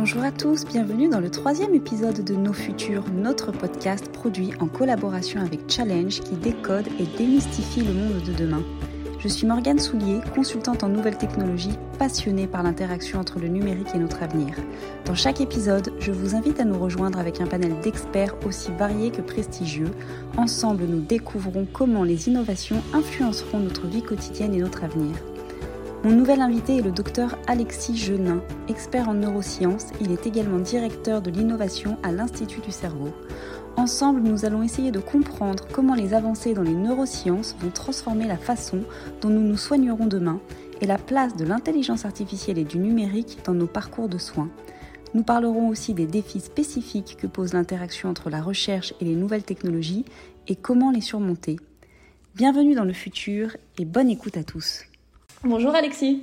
Bonjour à tous, bienvenue dans le troisième épisode de Nos Futurs, notre podcast produit en collaboration avec Challenge qui décode et démystifie le monde de demain. Je suis Morgane Soulier, consultante en nouvelles technologies, passionnée par l'interaction entre le numérique et notre avenir. Dans chaque épisode, je vous invite à nous rejoindre avec un panel d'experts aussi variés que prestigieux. Ensemble, nous découvrons comment les innovations influenceront notre vie quotidienne et notre avenir. Mon nouvel invité est le docteur Alexis Genin, expert en neurosciences. Il est également directeur de l'innovation à l'Institut du cerveau. Ensemble, nous allons essayer de comprendre comment les avancées dans les neurosciences vont transformer la façon dont nous nous soignerons demain et la place de l'intelligence artificielle et du numérique dans nos parcours de soins. Nous parlerons aussi des défis spécifiques que pose l'interaction entre la recherche et les nouvelles technologies et comment les surmonter. Bienvenue dans le futur et bonne écoute à tous. Bonjour Alexis.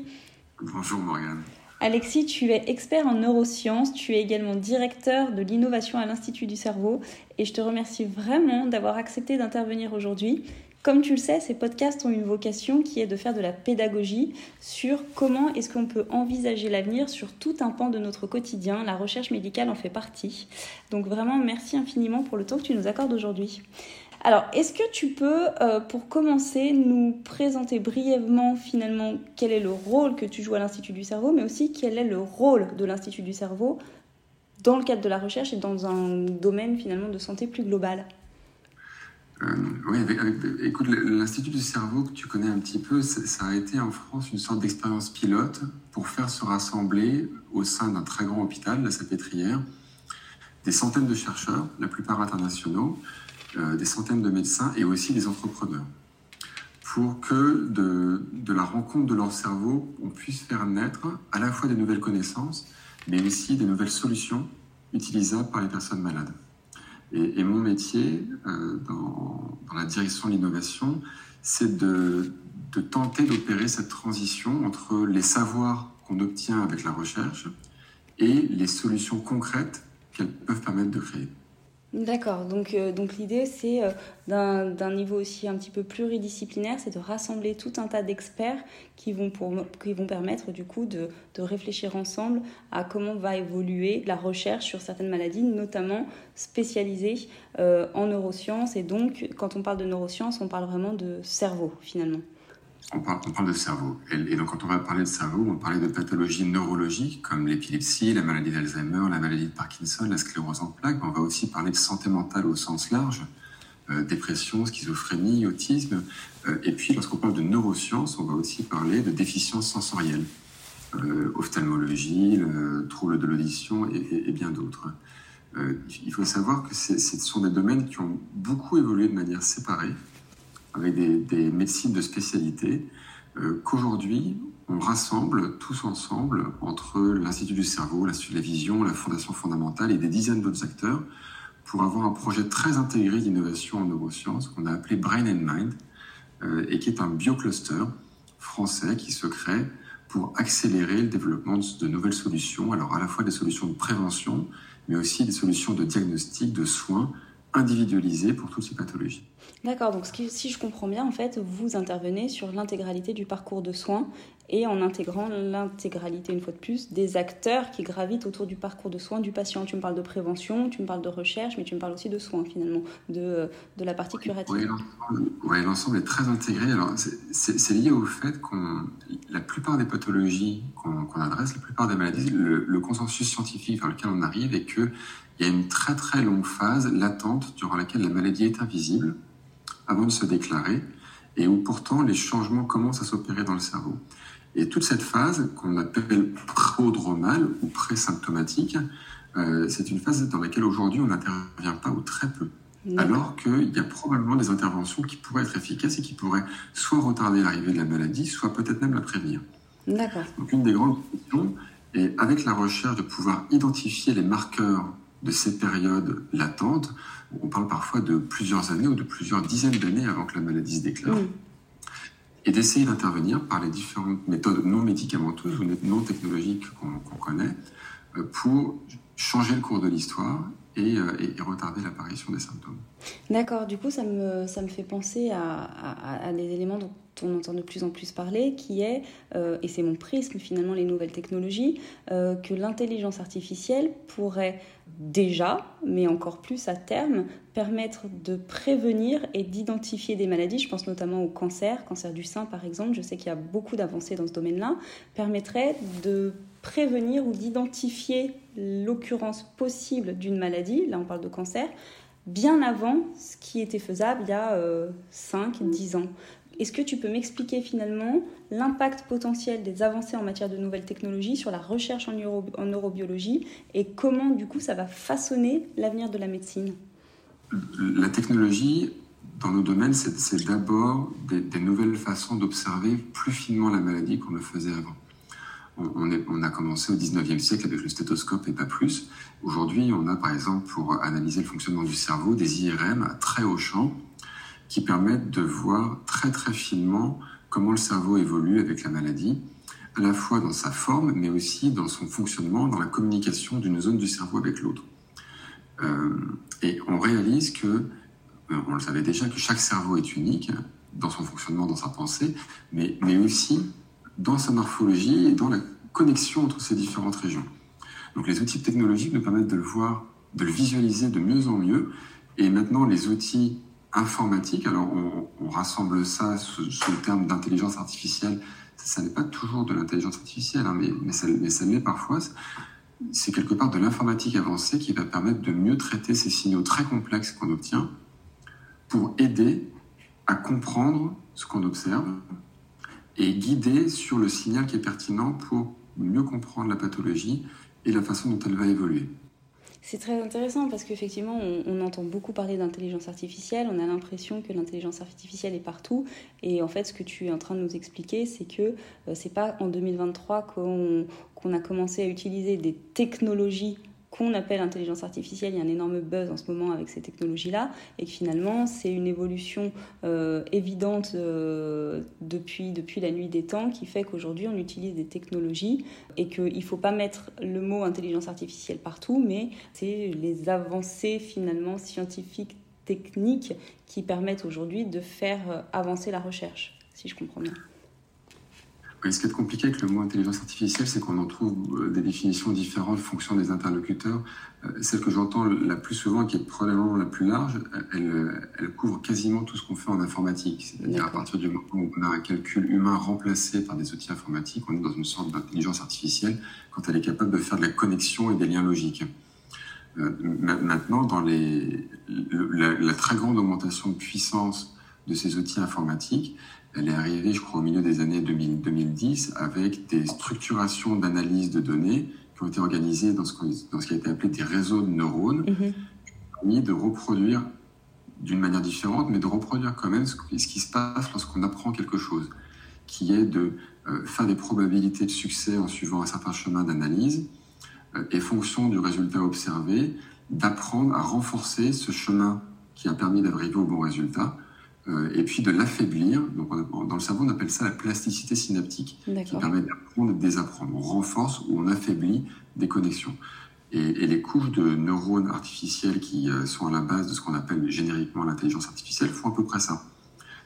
Bonjour Morgane. Alexis, tu es expert en neurosciences, tu es également directeur de l'innovation à l'Institut du cerveau et je te remercie vraiment d'avoir accepté d'intervenir aujourd'hui. Comme tu le sais, ces podcasts ont une vocation qui est de faire de la pédagogie sur comment est-ce qu'on peut envisager l'avenir sur tout un pan de notre quotidien. La recherche médicale en fait partie. Donc vraiment, merci infiniment pour le temps que tu nous accordes aujourd'hui. Alors, est-ce que tu peux, euh, pour commencer, nous présenter brièvement finalement quel est le rôle que tu joues à l'Institut du cerveau, mais aussi quel est le rôle de l'Institut du cerveau dans le cadre de la recherche et dans un domaine finalement de santé plus global? Euh, oui, écoute, l'Institut du cerveau que tu connais un petit peu, ça a été en France une sorte d'expérience pilote pour faire se rassembler au sein d'un très grand hôpital, la Salpêtrière, des centaines de chercheurs, la plupart internationaux, des centaines de médecins et aussi des entrepreneurs pour que de, la rencontre de leur cerveau, on puisse faire naître à la fois des nouvelles connaissances, mais aussi des nouvelles solutions utilisables par les personnes malades. Et, mon métier euh, dans, la direction de l'innovation, c'est de tenter d'opérer cette transition entre les savoirs qu'on obtient avec la recherche et les solutions concrètes qu'elles peuvent permettre de créer. D'accord, donc, euh, donc l'idée c'est euh, d'un niveau aussi un petit peu pluridisciplinaire, c'est de rassembler tout un tas d'experts qui, vont qui vont permettre du coup de, de, réfléchir ensemble à comment va évoluer la recherche sur certaines maladies, notamment spécialisées euh, en neurosciences. Et donc quand on parle de neurosciences, on parle vraiment de cerveau finalement on parle, de cerveau. Et, donc, quand on va parler de cerveau, on parler de pathologies neurologiques comme l'épilepsie, la maladie d'Alzheimer, la maladie de Parkinson, la sclérose en plaques. On va aussi parler de santé mentale au sens large, euh, dépression, schizophrénie, autisme. Euh, et puis, lorsqu'on parle de neurosciences, on va aussi parler de déficiences sensorielles, euh, ophtalmologie, troubles de l'audition et, bien d'autres. il faut savoir que ce sont des domaines qui ont beaucoup évolué de manière séparée avec des, médecines de spécialité, euh, qu'aujourd'hui, on rassemble tous ensemble entre l'Institut du cerveau, l'Institut de la vision, la Fondation fondamentale et des dizaines d'autres acteurs pour avoir un projet très intégré d'innovation en neurosciences qu'on a appelé Brain and Mind euh, et qui est un biocluster français qui se crée pour accélérer le développement de nouvelles solutions, alors à la fois des solutions de prévention, mais aussi des solutions de diagnostic, de soins individualisées pour toutes ces pathologies. D'accord, donc si je comprends bien, en fait, vous intervenez sur l'intégralité du parcours de soins et en intégrant l'intégralité, une fois de plus, des acteurs qui gravitent autour du parcours de soins du patient. Tu me parles de prévention, tu me parles de recherche, mais tu me parles aussi de soins, finalement, de, de la partie curative. Oui, l'ensemble est très intégré. C'est lié au fait qu'on, la plupart des pathologies qu'on adresse, la plupart des maladies, le, le consensus scientifique vers lequel on arrive est qu'il y a une très très longue phase latente durant laquelle la maladie est invisible avant de se déclarer et où pourtant les changements commencent à s'opérer dans le cerveau. Et toute cette phase qu'on appelle prodromale ou pré-symptomatique, euh, c'est une phase dans laquelle aujourd'hui on n'intervient pas ou très peu. Alors qu'il y a probablement des interventions qui pourraient être efficaces et qui pourraient soit retarder l'arrivée de la maladie, soit peut-être même la prévenir. D'accord. Donc une des grandes questions est avec la recherche de pouvoir identifier les marqueurs de ces périodes latentes, on parle parfois de plusieurs années ou de plusieurs dizaines d'années avant que la maladie se déclare. Mm. Et d'essayer d'intervenir par les différentes méthodes non médicamenteuses ou non technologiques qu'on connaît euh, pour changer le cours de l'histoire et, retarder l'apparition des symptômes. D'accord, du coup ça me, ça me fait penser à, à des éléments dont on entend de plus en plus parler, qui est, euh, et c'est mon prisme finalement, les nouvelles technologies, euh, que l'intelligence artificielle pourrait déjà, mais encore plus à terme, permettre de prévenir et d'identifier des maladies, je pense notamment au cancer, cancer du sein par exemple, je sais qu'il y a beaucoup d'avancées dans ce domaine-là, permettrait de prévenir ou d'identifier l'occurrence possible d'une maladie, là on parle de cancer, bien avant ce qui était faisable il y a 5, euh, 10 ans. Est-ce que tu peux m'expliquer finalement l'impact potentiel des avancées en matière de nouvelles technologies sur la recherche en, neurobiologie et comment du coup ça va façonner l'avenir de la médecine? La technologie, dans nos domaines, c'est d'abord des, nouvelles façons d'observer plus finement la maladie qu'on le faisait avant. On, a commencé au 19e siècle avec le stéthoscope et pas plus. Aujourd'hui, on a par exemple pour analyser le fonctionnement du cerveau des IRM à très haut champ qui permettent de voir très très finement comment le cerveau évolue avec la maladie, à la fois dans sa forme, mais aussi dans son fonctionnement, dans la communication d'une zone du cerveau avec l'autre. Euh, et on réalise que, euh, on le savait déjà, que chaque cerveau est unique dans son fonctionnement, dans sa pensée, mais, mais aussi dans sa morphologie et dans la connexion entre ces différentes régions. Donc les outils technologiques nous permettent de le voir, de le visualiser de mieux en mieux. Et maintenant, les outils informatique. Alors, on, rassemble ça sous, le terme d'intelligence artificielle. Ça, n'est pas toujours de l'intelligence artificielle, hein, mais, ça, mais ça l'est parfois. C'est quelque part de l'informatique avancée qui va permettre de mieux traiter ces signaux très complexes qu'on obtient pour aider à comprendre ce qu'on observe et guider sur le signal qui est pertinent pour mieux comprendre la pathologie et la façon dont elle va évoluer. C'est très intéressant parce qu'effectivement, on, entend beaucoup parler d'intelligence artificielle, on a l'impression que l'intelligence artificielle est partout. Et en fait, ce que tu es en train de nous expliquer, c'est que euh, c'est pas en 2023 qu'on a commencé à utiliser des technologies qu'on appelle intelligence artificielle. Il y a un énorme buzz en ce moment avec ces technologies-là, et que finalement, c'est une évolution euh, évidente euh, depuis, depuis la nuit des temps qui fait qu'aujourd'hui, on utilise des technologies et qu'il ne faut pas mettre le mot intelligence artificielle partout, mais c'est les avancées finalement scientifiques, techniques qui permettent aujourd'hui de faire euh, avancer la recherche, si je comprends bien ce qui est compliqué avec le mot intelligence artificielle, c'est qu'on en trouve euh, des définitions différentes en fonction des interlocuteurs. Euh, celle que j'entends la plus souvent, qui est probablement la plus large, elle, elle couvre quasiment tout ce qu'on fait en informatique. C'est-à-dire à partir du moment où on a un calcul humain remplacé par des outils informatiques, on est dans une sorte d'intelligence artificielle quand elle est capable de faire de la connexion et des liens logiques. Euh, maintenant, dans la très grande augmentation de puissance de ces outils informatiques, elle est arrivée, je crois, au milieu des années 2000, 2010 avec des structurations d'analyse de données qui ont été organisées dans ce, dans ce qui a été appelé des réseaux de neurones, mm -hmm. qui ont permis de reproduire d'une manière différente, mais de reproduire quand même ce, qui se passe lorsqu'on apprend quelque chose, qui est de euh, faire des probabilités de succès en suivant un certain chemin d'analyse, euh, et fonction du résultat observé, d'apprendre à renforcer ce chemin qui a permis d'arriver au bon résultat, et puis de l'affaiblir. Donc, dans le cerveau, on appelle ça la plasticité synaptique, qui permet d'apprendre et de désapprendre. On renforce ou on affaiblit des connexions. Et, et les couches de neurones artificiels qui euh, sont à la base de ce qu'on appelle génériquement l'intelligence artificielle font à peu près ça.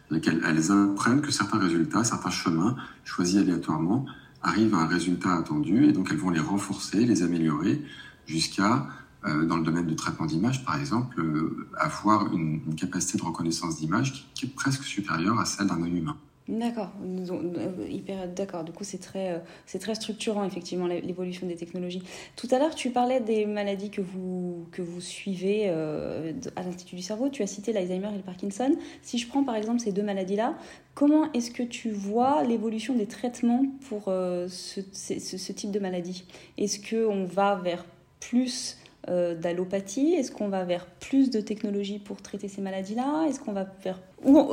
Elles, elles apprennent que certains résultats, certains chemins choisis aléatoirement arrivent à un résultat attendu, et donc elles vont les renforcer, les améliorer, jusqu'à euh, dans le domaine du traitement d'image, par exemple, euh, avoir une, capacité de reconnaissance d'image qui, est presque supérieure à celle d'un œil humain. D'accord, euh, hyper d'accord. Du coup, c'est très, c'est très structurant effectivement l'évolution des technologies. Tout à l'heure, tu parlais des maladies que vous que vous suivez à l'Institut du cerveau. Tu as cité l'Alzheimer et le Parkinson. Si je prends par exemple ces deux maladies-là, comment est-ce que tu vois l'évolution des traitements pour ce, type de maladie? Est-ce que on va vers plus euh, d'allopathie Est-ce qu'on va vers plus de technologies pour traiter ces maladies-là? Est-ce qu'on va vers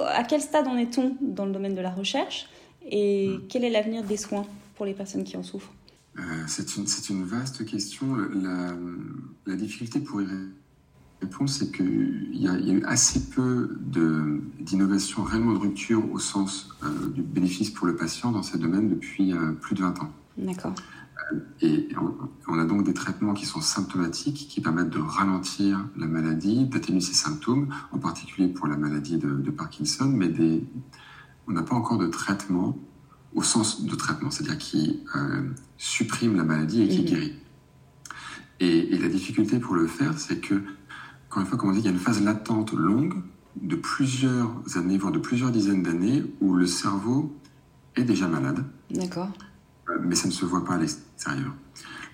à quel stade en est-on dans le domaine de la recherche? Et hmm. quel est l'avenir des soins pour les personnes qui en souffrent? Euh, C'est une, une, vaste question. La, la difficulté pour y répondre, c'est qu'il y, y, a eu assez peu d'innovation réellement de rupture au sens euh, du bénéfice pour le patient dans ces domaines depuis plus de 20 ans. D'accord. Et on, a donc des traitements qui sont symptomatiques, qui permettent de ralentir la maladie, d'atténuer ses symptômes, en particulier pour la maladie de, Parkinson, mais des, on n'a pas encore de traitement au sens de traitement, c'est-à-dire qui euh, supprime la maladie et qui mhm. guérit. Et, et, la difficulté pour le faire, c'est que, encore une fois, comme on dit, il y a une phase latente longue de plusieurs années, voire de plusieurs dizaines d'années, où le cerveau est déjà malade. D'accord. Mais ça ne se voit pas à l'extérieur.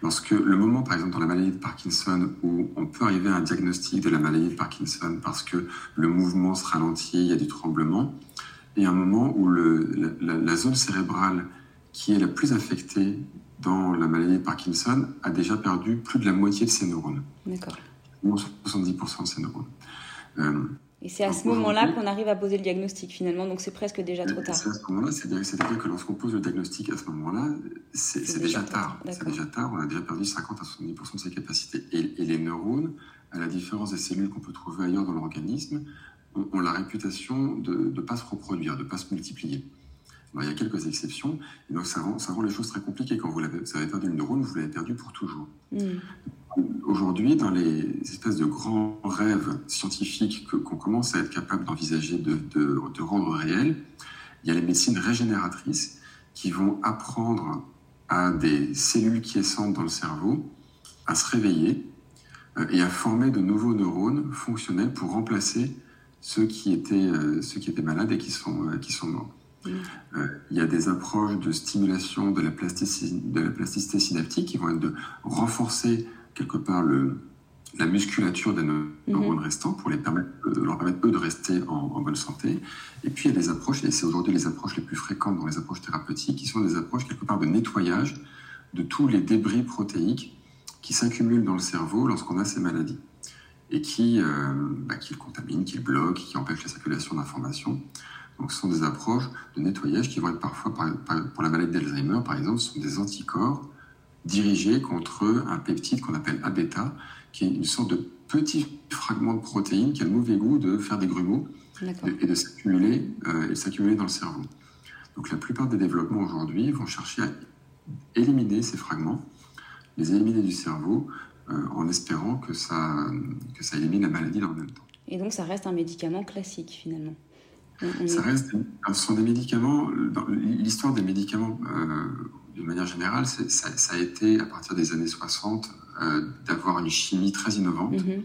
Lorsque le moment, par exemple, dans la maladie de Parkinson, où on peut arriver à un diagnostic de la maladie de Parkinson parce que le mouvement se ralentit, il y a du tremblement, et un moment où le, la, zone cérébrale qui est la plus affectée dans la maladie de Parkinson a déjà perdu plus de la moitié de ses neurones. D'accord. 70% de ses neurones. Euh, et c'est à ce moment-là qu'on arrive à poser le diagnostic finalement, donc c'est presque déjà trop tard. C'est à ce moment-là, c'est-à-dire que lorsqu'on pose le diagnostic à ce moment-là, c'est déjà, tard. C'est déjà tard, on a déjà perdu 50 à 70% de ses capacités. Et, les neurones, à la différence des cellules qu'on peut trouver ailleurs dans l'organisme, ont, la réputation de ne pas se reproduire, de ne pas se multiplier. Il y a quelques exceptions, et donc ça rend, ça rend les choses très compliquées. Quand vous avez, perdu une neurone, vous l'avez perdu pour toujours. Hmm aujourd'hui, dans les espèces de grands rêves scientifiques qu'on commence à être capable d'envisager de, de, de, rendre réels, il y a les médecines régénératrices qui vont apprendre à des cellules qui quiescentes dans le cerveau à se réveiller euh, et à former de nouveaux neurones fonctionnels pour remplacer ceux qui étaient, euh, ceux qui étaient malades et qui sont, euh, qui sont morts. Mmh. il y a des approches de stimulation de la, plasticité, de la plasticité synaptique qui vont être de renforcer quelque part le, la musculature des neurones mhm. restants pour les permettre, euh, leur permettre eux de rester en, bonne santé. Et puis il y a des approches, et c'est aujourd'hui les approches les plus fréquentes dans les approches thérapeutiques, qui sont des approches quelque part de nettoyage de tous les débris protéiques qui s'accumulent dans le cerveau lorsqu'on a ces maladies et qui, euh, bah, qui le contaminent, qui le bloquent, qui empêchent la circulation d'informations. Donc ce sont des approches de nettoyage qui vont être parfois, pour la maladie d'Alzheimer par exemple, ce sont des anticorps dirigé contre un peptide qu'on appelle A-bêta, qui est une sorte de petit fragment de protéine qui a le mauvais goût de faire des grumeaux et de s'accumuler euh, s'accumuler dans le cerveau. Donc la plupart des développements aujourd'hui vont chercher à éliminer ces fragments, les éliminer du cerveau, euh, en espérant que ça, que ça élimine la maladie dans le même temps. Et donc ça reste un médicament classique finalement. Ça reste, ce sont des médicaments. L'histoire des médicaments euh, de manière générale, ça, a été, à partir des années 60, euh, d'avoir une chimie très innovante mhm.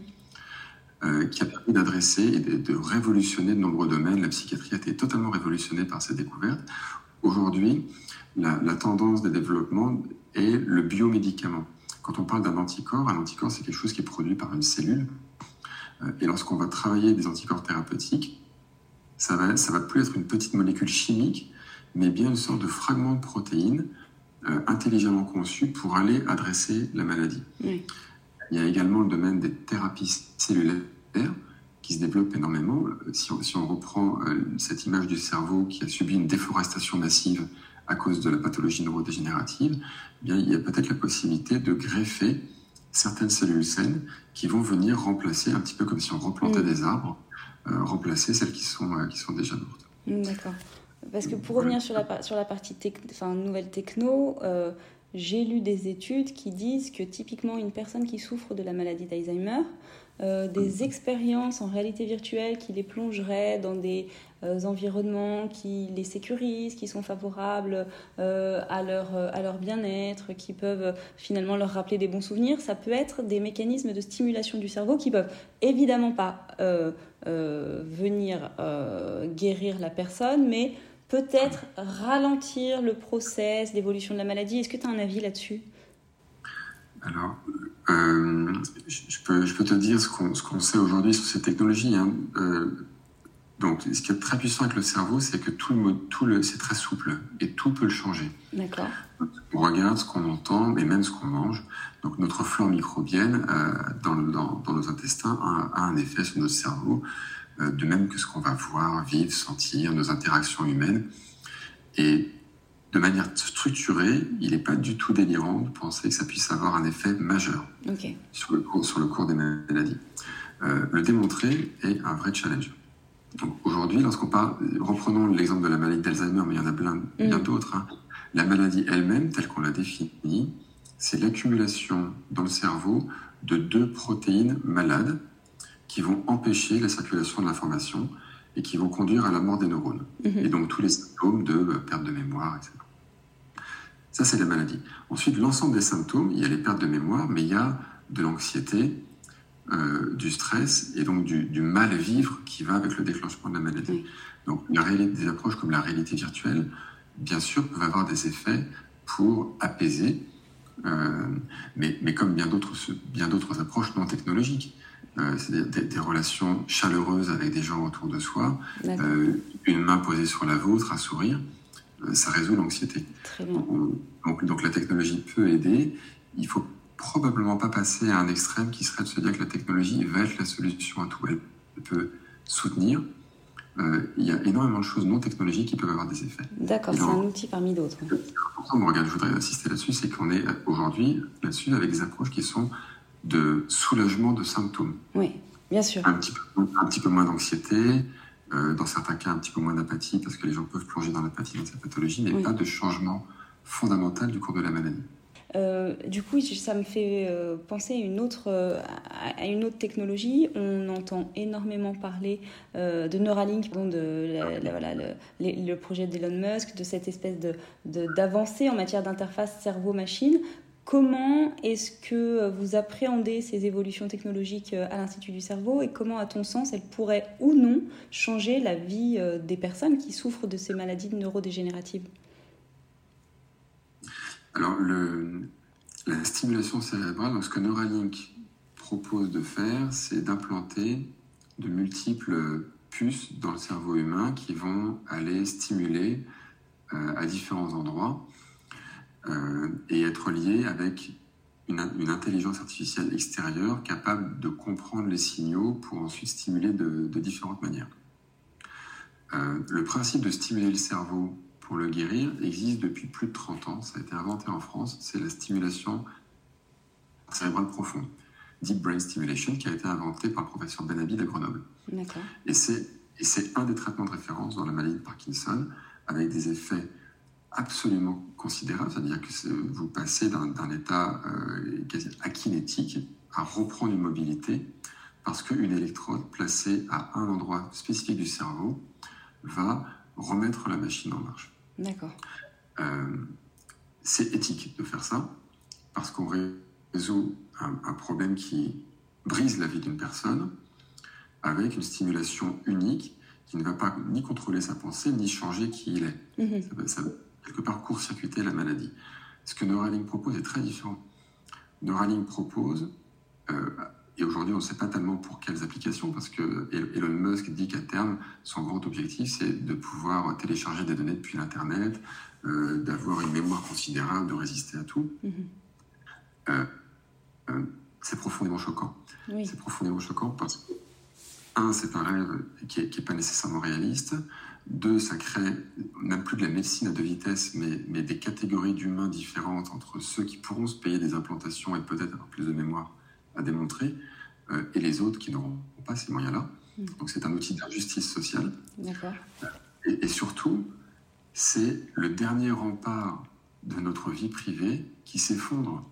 euh, qui a permis d'adresser et de, révolutionner de nombreux domaines. La psychiatrie a été totalement révolutionnée par ces découvertes. Aujourd'hui, la, tendance des développements est le biomédicament. Quand on parle d'un anticorps, un anticorps, c'est quelque chose qui est produit par une cellule. Euh, et lorsqu'on va travailler des anticorps thérapeutiques, ça va, ça va plus être une petite molécule chimique, mais bien une sorte de fragment de protéine euh, intelligemment conçu pour aller adresser la maladie. Il y a également le domaine des thérapies cellulaires qui se développe énormément. Si on, si on reprend euh, cette image du cerveau qui a subi une déforestation massive à cause de la pathologie neurodégénérative, eh bien, il y a peut-être la possibilité de greffer certaines cellules saines qui vont venir remplacer, un petit peu comme si on replantait des arbres, euh, remplacer celles qui sont, qui sont déjà mortes. D'accord. Parce que pour revenir sur la, sur la partie enfin, nouvelle techno, euh, j'ai lu des études qui disent que typiquement une personne qui souffre de la maladie d'Alzheimer, euh, des expériences en réalité virtuelle qui les plongeraient dans des euh, environnements qui les sécurisent, qui sont favorables à leur, à leur bien-être, qui peuvent finalement leur rappeler des bons souvenirs, ça peut être des mécanismes de stimulation du cerveau qui peuvent évidemment pas venir guérir la personne, mais peut-être ralentir le process d'évolution de la maladie. Est-ce que tu as un avis là-dessus? Alors, euh, je, peux, te dire ce qu'on sait aujourd'hui sur ces technologies. Hein. Euh, donc, ce qui est très puissant avec le cerveau, c'est que tout le, tout le, c'est très souple et tout peut le changer. D'accord. On regarde ce qu'on entend et même ce qu'on mange. Donc, notre flore microbienne euh, dans, dans, dans, nos intestins a, a, un effet sur notre cerveau. Euh, de même que ce qu'on va voir, vivre, sentir, nos interactions humaines. Et de manière structurée, il n'est pas du tout délirant de penser que ça puisse avoir un effet majeur sur, le cours, sur le cours des maladies. Euh, le démontrer est un vrai challenge. Donc aujourd'hui, lorsqu'on parle, reprenons l'exemple de la maladie d'Alzheimer, mais il y en a plein, bien mm. d'autres, hein. la maladie elle-même, telle qu'on l'a définie, c'est l'accumulation dans le cerveau de deux protéines malades qui vont empêcher la circulation de l'information et qui vont conduire à la mort des neurones. Mhm. Et donc tous les symptômes de euh, perte de mémoire, etc. Ça, c'est la maladie. Ensuite, l'ensemble des symptômes, il y a les pertes de mémoire, mais il y a de l'anxiété, euh, du stress et donc du, mal vivre qui va avec le déclenchement de la maladie. Donc des approches comme la réalité virtuelle, bien sûr, peuvent avoir des effets pour apaiser, euh, mais, mais, comme bien d'autres, bien d'autres approches non technologiques. Euh, c'est des, relations chaleureuses avec des gens autour de soi, une main posée sur la vôtre, à sourire, ça résout l'anxiété. Donc, donc, la technologie peut aider. Il faut probablement pas passer à un extrême qui serait de se dire que la technologie va être la solution à tout. Elle peut soutenir. Euh, il y a énormément de choses non technologiques qui peuvent avoir des effets. D'accord, c'est un outil parmi d'autres. Regarde, je voudrais insister là-dessus, c'est qu'on est, aujourd'hui là-dessus avec des approches qui sont de soulagement de symptômes. Oui, bien sûr. Un petit peu, un petit peu moins d'anxiété, euh, dans certains cas un petit peu moins d'apathie, parce que les gens peuvent plonger dans l'apathie dans cette pathologie, mais pas de changement fondamental du cours de la maladie. Euh, du coup, ça me fait euh, penser à une, autre, euh, à une autre technologie. On entend énormément parler de Neuralink, de voilà, le, projet d'Elon Musk, de cette espèce d'avancée de, en matière d'interface cerveau-machine. Comment est-ce que vous appréhendez ces évolutions technologiques à l'Institut du cerveau et comment, à ton sens, elles pourraient ou non changer la vie des personnes qui souffrent de ces maladies neurodégénératives? Alors, la stimulation cérébrale, ce que Neuralink propose de faire, c'est d'implanter de multiples puces dans le cerveau humain qui vont aller stimuler euh, à différents endroits euh, et être liées avec une, intelligence artificielle extérieure capable de comprendre les signaux pour ensuite stimuler de, différentes manières. Euh, le principe de stimuler le cerveau pour le guérir existe depuis plus de 30 ans. Ça a été inventé en France. C'est la stimulation cérébrale profonde, Deep Brain Stimulation, qui a été inventé par le professeur Benabi de Grenoble. Et c'est un des traitements de référence dans la maladie de Parkinson, avec des effets absolument considérables. C'est-à-dire que vous passez d'un état euh, quasi akinétique à reprendre une mobilité parce qu'une électrode placée à un endroit spécifique du cerveau va remettre la machine en marche. D'accord. Euh, c'est éthique de faire ça parce qu'on résout un, problème qui brise la vie d'une personne avec une stimulation unique qui ne va pas ni contrôler sa pensée ni changer qui il est. Mhm. Ça, va, quelque part court-circuiter la maladie. Ce que Neuralink propose est très différent. Neuralink propose euh, et aujourd'hui, on ne sait pas tellement pour quelles applications, parce que Elon Musk dit qu'à terme, son grand objectif, c'est de pouvoir télécharger des données depuis l'Internet, euh, d'avoir une mémoire considérable, de résister à tout. Mm-hmm. Euh, euh, c'est profondément choquant. C'est profondément choquant parce que, un, c'est un rêve qui n'est pas nécessairement réaliste. Deux, ça crée même plus de la médecine à deux vitesses, mais, mais des catégories d'humains différentes entre ceux qui pourront se payer des implantations et peut-être avoir plus de mémoire à démontrer, euh, et les autres qui n'auront pas ces moyens-là. Mm. Donc c'est un outil d'injustice sociale. Et, et, surtout, c'est le dernier rempart de notre vie privée qui s'effondre.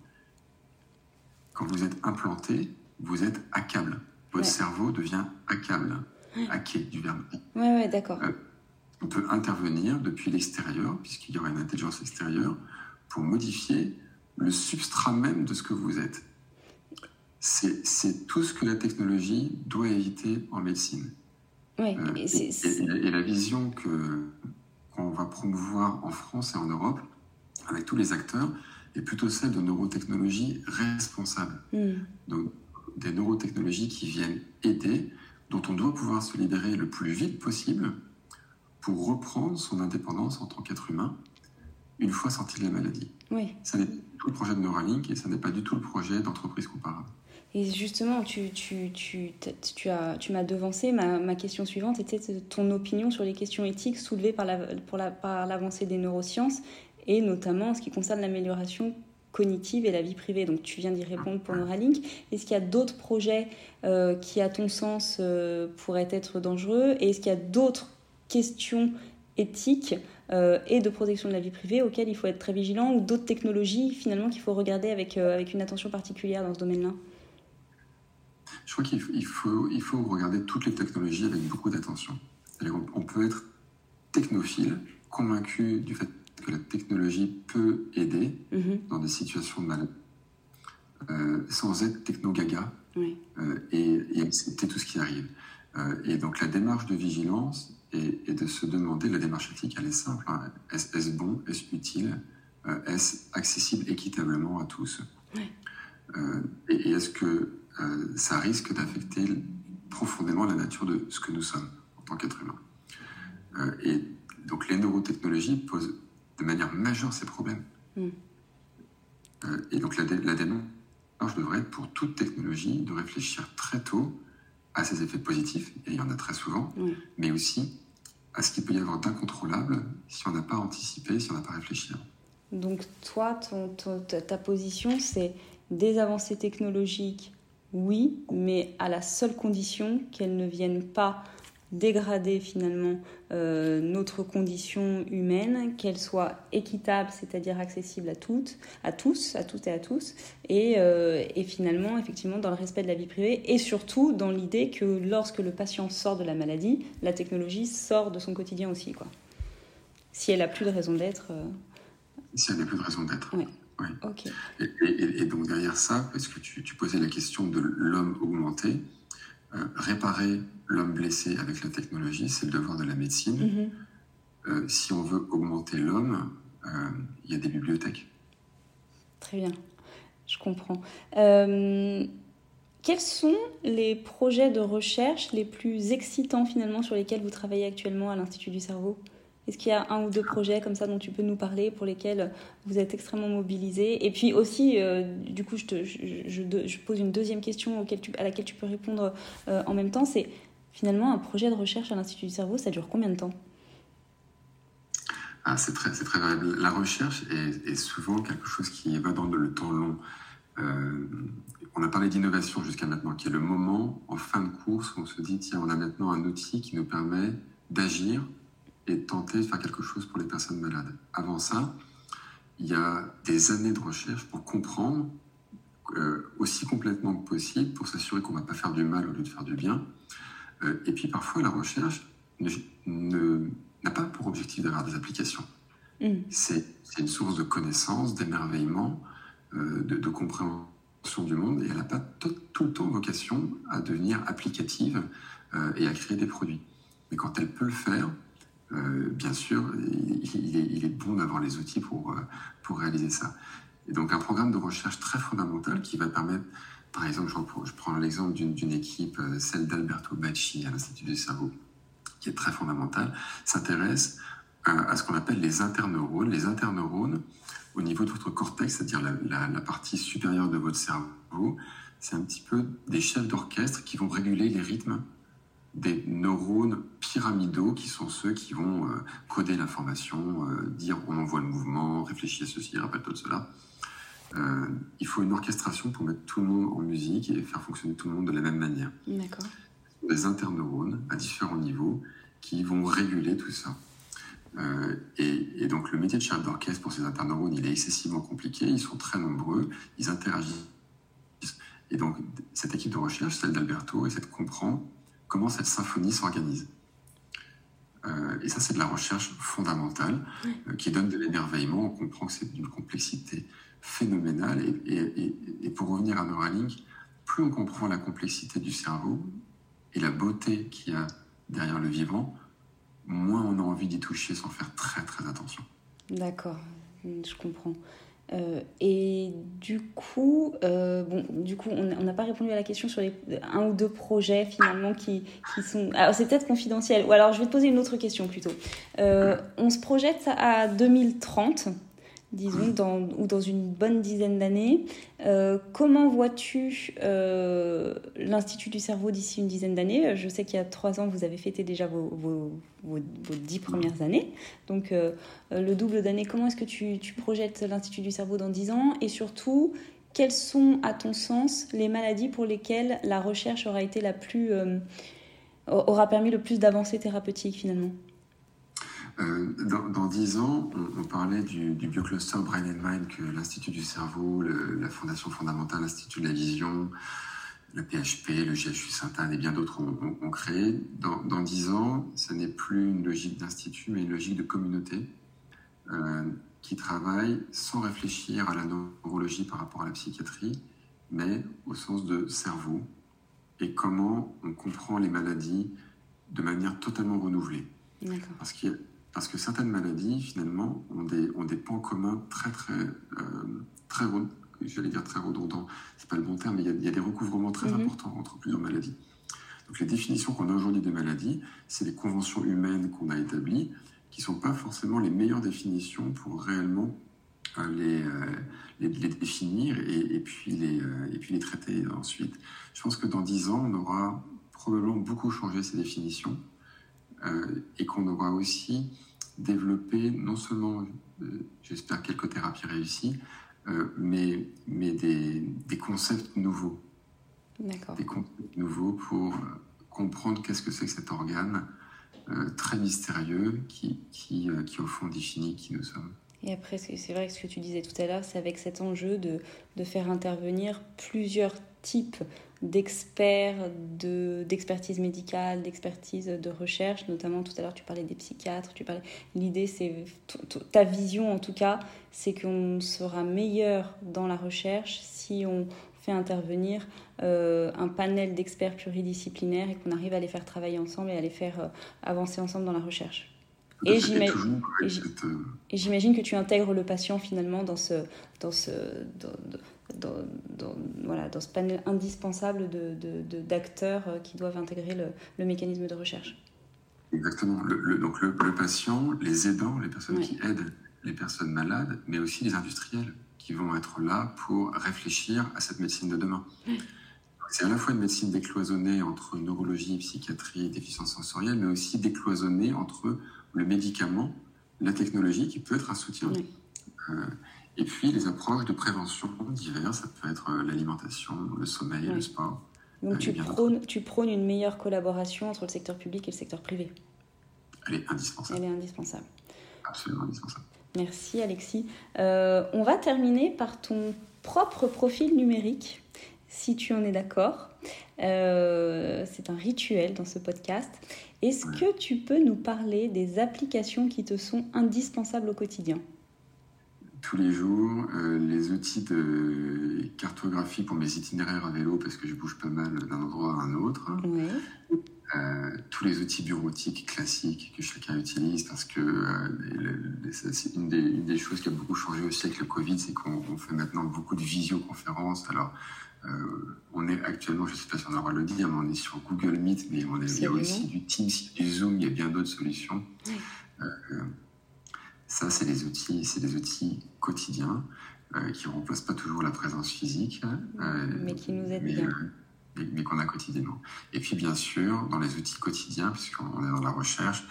Quand vous êtes implanté, vous êtes à câble. Votre cerveau devient à câble. Hacké du verbe. Oui, ouais, d'accord. Euh, on peut intervenir depuis l'extérieur, puisqu'il y aura une intelligence extérieure, pour modifier le substrat même de ce que vous êtes c'est tout ce que la technologie doit éviter en médecine. Euh, et, la vision qu'on va promouvoir en France et en Europe, avec tous les acteurs, est plutôt celle de neurotechnologies responsables. Hmm. Donc, des neurotechnologies qui viennent aider, dont on doit pouvoir se libérer le plus vite possible pour reprendre son indépendance en tant qu'être humain une fois sorti de la maladie. Oui. Ça n'est pas du tout le projet de Neuralink et ça n'est pas du tout le projet d'entreprise comparable. Et justement, tu, tu, tu, tu, as, tu m'as devancé. Ma, ma, question suivante était ton opinion sur les questions éthiques soulevées par, la, pour la, par l'avancée des neurosciences et notamment en ce qui concerne l'amélioration cognitive et la vie privée. Donc tu viens d'y répondre pour Neuralink. Est-ce qu'il y a d'autres projets euh, qui, à ton sens, euh, pourraient être dangereux? Et est-ce qu'il y a d'autres questions éthiques et de protection de la vie privée auxquelles il faut être très vigilant ou d'autres technologies finalement qu'il faut regarder avec, avec une attention particulière dans ce domaine-là? Je crois qu'il faut, il faut regarder toutes les technologies avec beaucoup d'attention. On peut être technophile, convaincu du fait que la technologie peut aider mm-hmm. dans des situations de maladie, euh, sans être techno-gaga euh, et, accepter tout ce qui arrive. Euh, et donc la démarche de vigilance est, de se demander, la démarche éthique, elle est simple, hein. est-ce bon, est-ce utile, est-ce accessible équitablement à tous? Et, est-ce que ça risque d'affecter profondément la nature de ce que nous sommes en tant qu'être humain Et donc les neurotechnologies posent de manière majeure ces problèmes. Mm. et donc la, la démarche devrais être pour toute technologie de réfléchir très tôt à ses effets positifs, et il y en a très souvent, mais aussi à ce qu'il peut y avoir d'incontrôlable si on n'a pas anticipé, si on n'a pas réfléchi. Donc toi, ta position, c'est des avancées technologiques, oui, mais à la seule condition qu'elles ne viennent pas dégrader finalement euh, notre condition humaine, qu'elle soit équitable, c'est-à-dire accessible à toutes, à tous, à toutes et à tous, et, euh, et, finalement effectivement dans le respect de la vie privée et surtout dans l'idée que lorsque le patient sort de la maladie, la technologie sort de son quotidien aussi, quoi. Si elle a plus de raison d'être. Euh. Si elle n'a plus de raison d'être. Oui. Et, et, donc derrière ça, parce que tu, tu posais la question de l'homme augmenté, réparer l'homme blessé avec la technologie, c'est le devoir de la médecine. Mhm. Euh, si on veut augmenter l'homme, euh, il y a des bibliothèques. Très bien, je comprends. Euh, quels sont les projets de recherche les plus excitants finalement sur lesquels vous travaillez actuellement à l'Institut du cerveau? Est-ce qu'il y a un ou deux projets comme ça dont tu peux nous parler pour lesquels vous êtes extrêmement mobilisés Et puis aussi, du coup, je, pose une deuxième question à laquelle tu peux répondre en même temps. C'est Finalement, un projet de recherche à l'Institut du cerveau, ça dure combien de temps? Ah, C'est très, très variable. La recherche est, souvent quelque chose qui va dans le temps long. Euh, on a parlé d'innovation jusqu'à maintenant, qui est le moment en fin de course où on se dit, tiens, on a maintenant un outil qui nous permet d'agir et de tenter de faire quelque chose pour les personnes malades. Avant ça, il y a des années de recherche pour comprendre euh, aussi complètement que possible, pour s'assurer qu'on ne va pas faire du mal au lieu de faire du bien, euh, et puis parfois, la recherche n'a pas pour objectif d'avoir des applications. Mm. C'est une source de connaissances, d'émerveillement, euh, de, compréhension du monde, et elle n'a pas tout, le temps vocation à devenir applicative et à créer des produits. Mais quand elle peut le faire, bien sûr, il, est, bon d'avoir les outils pour, pour réaliser ça. Et donc un programme de recherche très fondamental qui va permettre par exemple, je prends l'exemple d'une équipe, euh, celle d'Alberto Bacci à l'Institut du cerveau, qui est très fondamentale, s'intéresse à, ce qu'on appelle les interneurones. Les interneurones, au niveau de votre cortex, c'est-à-dire la, partie supérieure de votre cerveau, c'est un petit peu des chefs d'orchestre qui vont réguler les rythmes des neurones pyramidaux qui sont ceux qui vont euh, coder l'information, euh, dire on envoie le mouvement, réfléchir à ceci, rappelle-toi de cela. Euh, il faut une orchestration pour mettre tout le monde en musique et faire fonctionner tout le monde de la même manière. D'accord. Des interneurones à différents niveaux qui vont réguler tout ça. Euh, et, donc le métier de chef d'orchestre pour ces interneurones, il est excessivement compliqué, ils sont très nombreux, ils interagissent. Et donc cette équipe de recherche, celle d'Alberto, essaie de comprendre comment cette symphonie s'organise. Euh, et ça, c'est de la recherche fondamentale qui donne de l'émerveillement. On comprend que c'est d'une complexité phénoménal. Et, pour revenir à Neuralink, plus on comprend la complexité du cerveau et la beauté qu'il y a derrière le vivant, moins on a envie d'y toucher sans faire très très attention. D'accord, je comprends. Euh, et du coup, euh, bon, du coup, on n'a pas répondu à la question sur les un ou deux projets finalement qui, sont. Alors c'est peut-être confidentiel. Ou alors je vais te poser une autre question plutôt. Euh, on se projette à 2030 disons, dans, ou dans une bonne dizaine d'années. Euh, comment vois-tu euh, l'Institut du cerveau d'ici une dizaine d'années? Je sais qu'il y a trois ans, vous avez fêté déjà vos, vos, vos, dix premières années. Donc, euh, le double d'années, comment est-ce que tu, tu projettes l'Institut du cerveau dans dix ans? Et surtout, quelles sont, à ton sens, les maladies pour lesquelles la recherche aura été la plus... aura permis le plus d'avancées thérapeutiques finalement? Dans, dix ans, on, parlait du, biocluster Brain and Mind que l'Institut du cerveau, la Fondation fondamentale, l'Institut de la vision, le PHP, le GHU Sainte-Anne et bien d'autres ont, créé. Dans dix ans, ce n'est plus une logique d'institut, mais une logique de communauté euh, qui travaille sans réfléchir à la neurologie par rapport à la psychiatrie, mais au sens de cerveau et comment on comprend les maladies de manière totalement renouvelée. Parce, parce que certaines maladies, finalement, ont des, ont des pans communs très, très, euh, très, j'allais dire très redondants, c'est pas le bon terme, mais il y, a, des recouvrements très mhm. importants entre plusieurs maladies. Donc les définitions qu'on a aujourd'hui des maladies, c'est les conventions humaines qu'on a établies, qui sont pas forcément les meilleures définitions pour réellement euh, euh, les, les, définir et, puis les, euh, et puis les traiter ensuite. Je pense que dans dix ans, on aura probablement beaucoup changé ces définitions et qu'on aura aussi développé non seulement, j'espère, quelques thérapies réussies, euh, mais, mais des, des, concepts nouveaux. Des concepts nouveaux pour euh, comprendre qu'est-ce que c'est que cet organe euh, très mystérieux qui, qui, qui, au fond, définit qui nous sommes. Et après, c'est vrai que ce que tu disais tout à l'heure, c'est avec cet enjeu de, de, faire intervenir plusieurs types d'experts, d'expertise médicale, d'expertise de recherche, notamment tout à l'heure tu parlais des psychiatres, tu parlais. L'idée, c'est ta vision en tout cas, c'est qu'on sera meilleur dans la recherche si on fait intervenir euh, un panel d'experts pluridisciplinaires et qu'on arrive à les faire travailler ensemble et à les faire euh, avancer ensemble dans la recherche. Et j'imagine que tu intègres le patient finalement dans ce, dans ce, dans, voilà, dans ce panel indispensable d'acteurs de, de, qui doivent intégrer le, le, mécanisme de recherche. Exactement. Le, donc le, patient, les aidants, les personnes qui aident les personnes malades, mais aussi les industriels qui vont être là pour réfléchir à cette médecine de demain. C'est à la fois une médecine décloisonnée entre neurologie, psychiatrie et déficience sensorielle, mais aussi décloisonnée entre le médicament, la technologie qui peut être un soutien. Euh, et puis les approches de prévention diverses, ça peut être euh, l'alimentation, le sommeil, le sport. Donc euh, tu prônes, tu prônes une meilleure collaboration entre le secteur public et le secteur privé. Elle est indispensable. Elle est indispensable. Absolument indispensable. Merci Alexis. on va terminer par ton propre profil numérique, si tu en es d'accord. c'est un rituel dans ce podcast. Est-ce que tu peux nous parler des applications qui te sont indispensables au quotidien? Tous les jours, euh, les outils de cartographie pour mes itinéraires à vélo, parce que je bouge pas mal d'un endroit à un autre. Euh, tous les outils bureautiques classiques que chacun utilise, parce que euh, c'est une des, une des, choses qui a beaucoup changé aussi avec le Covid, c'est qu'on fait maintenant beaucoup de visioconférences. Alors, on est actuellement, je ne sais pas si on aura le dire, mais on est sur Google Meet, mais on est, il y a aussi du Teams, du Zoom, il y a bien d'autres solutions. Ça, c'est les outils, c'est des outils quotidiens euh, qui ne remplacent pas toujours la présence physique, euh, mais qui nous aident bien. Euh, mais, qu'on a quotidiennement. Et puis, bien sûr, dans les outils quotidiens, puisqu'on est dans la recherche,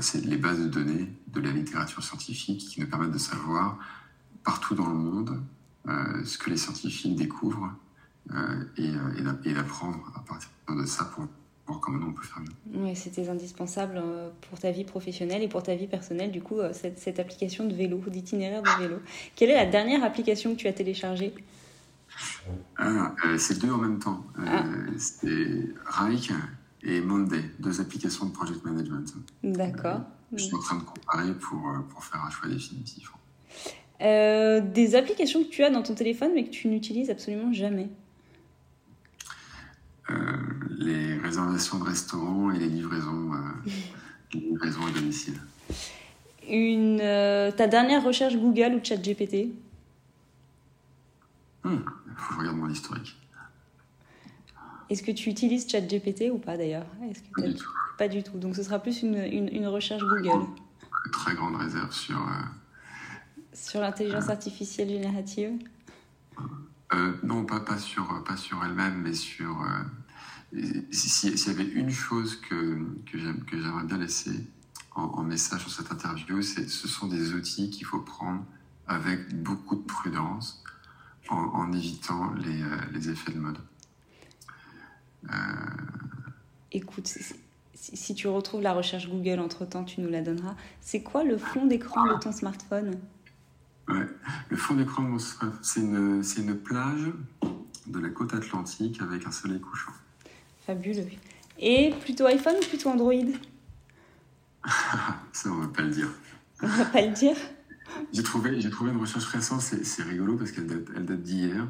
c'est les bases de données de la littérature scientifique qui nous permettent de savoir partout dans le monde ce que les scientifiques découvrent et, et d'apprendre à partir de ça pour comment on peut faire Oui, c'était indispensable euh, pour ta vie professionnelle et pour ta vie personnelle, du coup, euh, cette, application de vélo, d'itinéraire de vélo. Quelle est la dernière application que tu as téléchargée? Ah, euh, C'est deux en même temps. Ah. c'est Rike et Monday, deux applications de project management. D'accord. je suis en train de comparer pour, pour faire un choix définitif. des applications que tu as dans ton téléphone mais que tu n'utilises absolument jamais euh, les réservations de restaurants et les livraisons, euh, livraisons à domicile. Une, euh, ta dernière recherche Google ou ChatGPT? Il hmm, faut que je regarde mon historique. Est-ce que tu utilises ChatGPT ou pas d'ailleurs? Pas du tout. Pas du tout. Donc ce sera plus une, une, recherche Google. Très grande réserve sur. sur l'intelligence artificielle générative Non, pas, pas sur, pas sur elle-même, mais sur s'il y avait une chose que, que j'aimerais bien laisser en, message sur cette interview, c'est ce sont des outils qu'il faut prendre avec beaucoup de prudence en, évitant les, euh, les, effets de mode. Euh... Écoute, si, tu retrouves la recherche Google entre-temps, tu nous la donneras. C'est quoi le fond d'écran de ton smartphone? Ouais. Le fond d'écran c'est une, une plage de la côte atlantique avec un soleil couchant. Fabuleux. Et plutôt iPhone ou plutôt Android? Ça, on va pas le dire. On va pas le dire J'ai trouvé, une recherche récente, c'est, rigolo parce qu'elle date, elle date d'hier.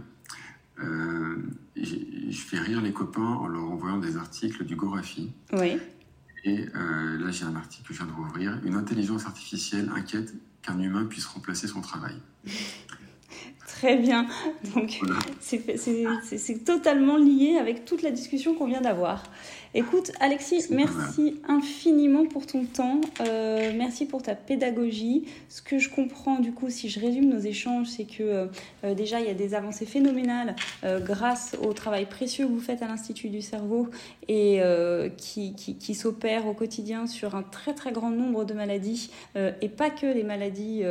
Euh, je fais rire les copains en leur envoyant des articles du Gorafi. Oui. Et euh, là, j'ai un article que je viens de rouvrir. Une intelligence artificielle inquiète qu'un humain puisse remplacer son travail. Très bien. Donc, c'est totalement lié avec toute la discussion qu'on vient d'avoir. Écoute, Alexis, merci infiniment pour ton temps. Euh, merci pour ta pédagogie. Ce que je comprends, du coup, si je résume nos échanges, c'est que euh, euh, déjà, il y a des avancées phénoménales grâce au travail précieux que vous faites à l'Institut du cerveau et qui, qui, qui s'opère au quotidien sur un très, très grand nombre de maladies et pas que les maladies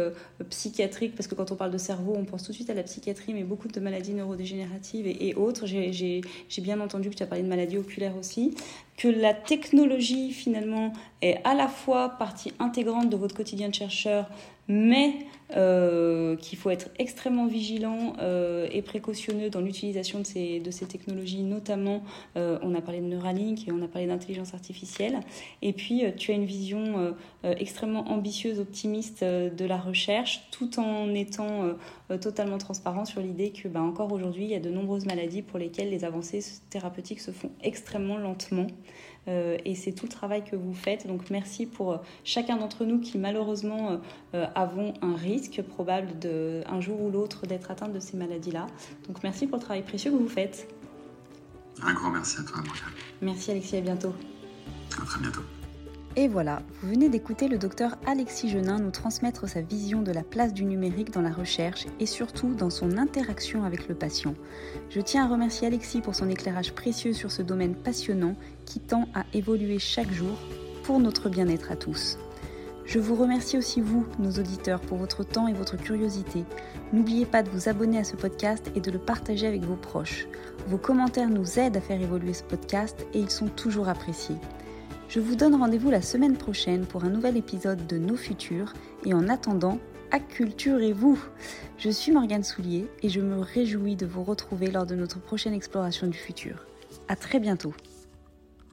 psychiatriques, parce que quand on parle de cerveau, on pense tout de suite à la psychiatrie, mais beaucoup de maladies neurodégénératives et, et autres. J'ai bien entendu que tu as parlé de maladies oculaires aussi que la technologie finalement est à la fois partie intégrante de votre quotidien de chercheur, mais euh, qu'il faut être extrêmement vigilant euh, et précautionneux dans l'utilisation de ces, de ces technologies, notamment euh, on a parlé de Neuralink et on a parlé d'intelligence artificielle. Et puis tu as une vision extrêmement ambitieuse, optimiste de la recherche, tout en étant totalement transparent sur l'idée que bah, encore aujourd'hui, il y a de nombreuses maladies pour lesquelles les avancées thérapeutiques se font extrêmement lentement. Et c'est tout le travail que vous faites. Donc merci pour chacun d'entre nous qui malheureusement avons un risque probable de, un jour ou l'autre d'être atteint de ces maladies-là. Donc merci pour le travail précieux que vous faites. Un grand merci à toi, Morgane. Merci Alexis, à bientôt. À très bientôt. Et voilà, vous venez d'écouter le docteur Alexis Genin nous transmettre sa vision de la place du numérique dans la recherche et surtout dans son interaction avec le patient. Je tiens à remercier Alexis pour son éclairage précieux sur ce domaine passionnant qui tend à évoluer chaque jour pour notre bien-être à tous. Je vous remercie aussi vous, nos auditeurs, pour votre temps et votre curiosité. N'oubliez pas de vous abonner à ce podcast et de le partager avec vos proches. Vos commentaires nous aident à faire évoluer ce podcast et ils sont toujours appréciés. Je vous donne rendez-vous la semaine prochaine pour un nouvel épisode de Nos Futurs et en attendant, acculturez-vous Je suis Morgane Soulier et je me réjouis de vous retrouver lors de notre prochaine exploration du futur. À très bientôt